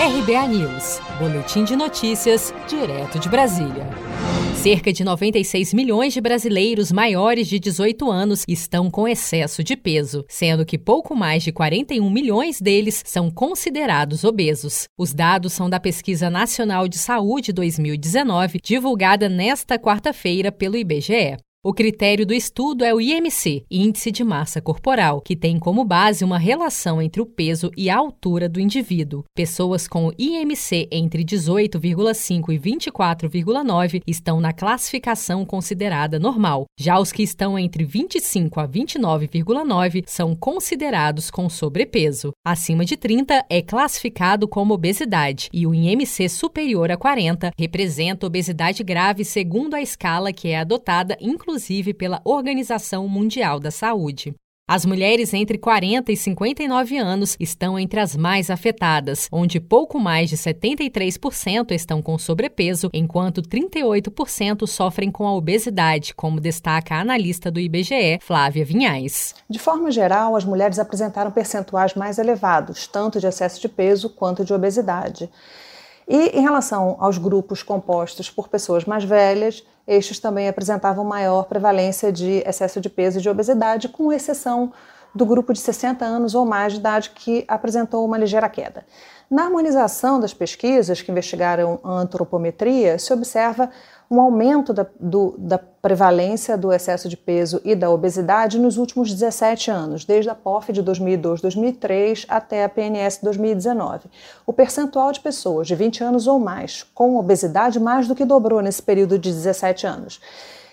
RBA News, Boletim de Notícias, direto de Brasília. Cerca de 96 milhões de brasileiros maiores de 18 anos estão com excesso de peso, sendo que pouco mais de 41 milhões deles são considerados obesos. Os dados são da Pesquisa Nacional de Saúde 2019, divulgada nesta quarta-feira pelo IBGE. O critério do estudo é o IMC, Índice de Massa Corporal, que tem como base uma relação entre o peso e a altura do indivíduo. Pessoas com IMC entre 18,5 e 24,9 estão na classificação considerada normal. Já os que estão entre 25 a 29,9 são considerados com sobrepeso. Acima de 30 é classificado como obesidade e o IMC superior a 40 representa obesidade grave segundo a escala que é adotada inclusive inclusive pela Organização Mundial da Saúde. As mulheres entre 40 e 59 anos estão entre as mais afetadas, onde pouco mais de 73% estão com sobrepeso, enquanto 38% sofrem com a obesidade, como destaca a analista do IBGE, Flávia Vinhais. De forma geral, as mulheres apresentaram percentuais mais elevados, tanto de excesso de peso quanto de obesidade. E em relação aos grupos compostos por pessoas mais velhas, estes também apresentavam maior prevalência de excesso de peso e de obesidade, com exceção do grupo de 60 anos ou mais de idade que apresentou uma ligeira queda. Na harmonização das pesquisas que investigaram a antropometria, se observa um aumento da, do, da prevalência do excesso de peso e da obesidade nos últimos 17 anos, desde a POF de 2002-2003 até a PNS 2019. O percentual de pessoas de 20 anos ou mais com obesidade mais do que dobrou nesse período de 17 anos.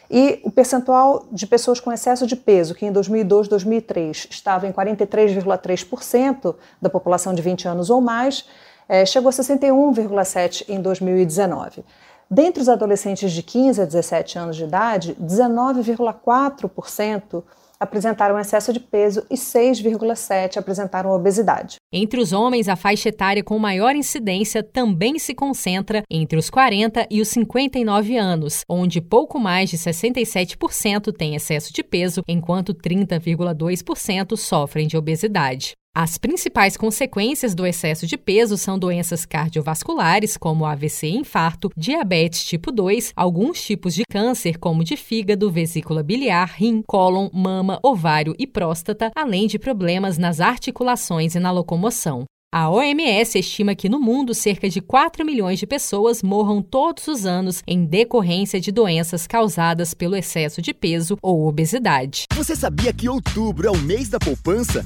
E o percentual de pessoas com excesso de peso, que em 2002, 2003 estava em 43,3% da população de 20 anos ou mais, é, chegou a 61,7% em 2019. Dentre os adolescentes de 15 a 17 anos de idade, 19,4% apresentaram excesso de peso e 6,7% apresentaram obesidade. Entre os homens, a faixa etária com maior incidência também se concentra entre os 40 e os 59 anos, onde pouco mais de 67% têm excesso de peso, enquanto 30,2% sofrem de obesidade. As principais consequências do excesso de peso são doenças cardiovasculares, como AVC e infarto, diabetes tipo 2, alguns tipos de câncer, como de fígado, vesícula biliar, rim, cólon, mama, ovário e próstata, além de problemas nas articulações e na locomoção. A OMS estima que no mundo cerca de 4 milhões de pessoas morram todos os anos em decorrência de doenças causadas pelo excesso de peso ou obesidade. Você sabia que outubro é o mês da poupança?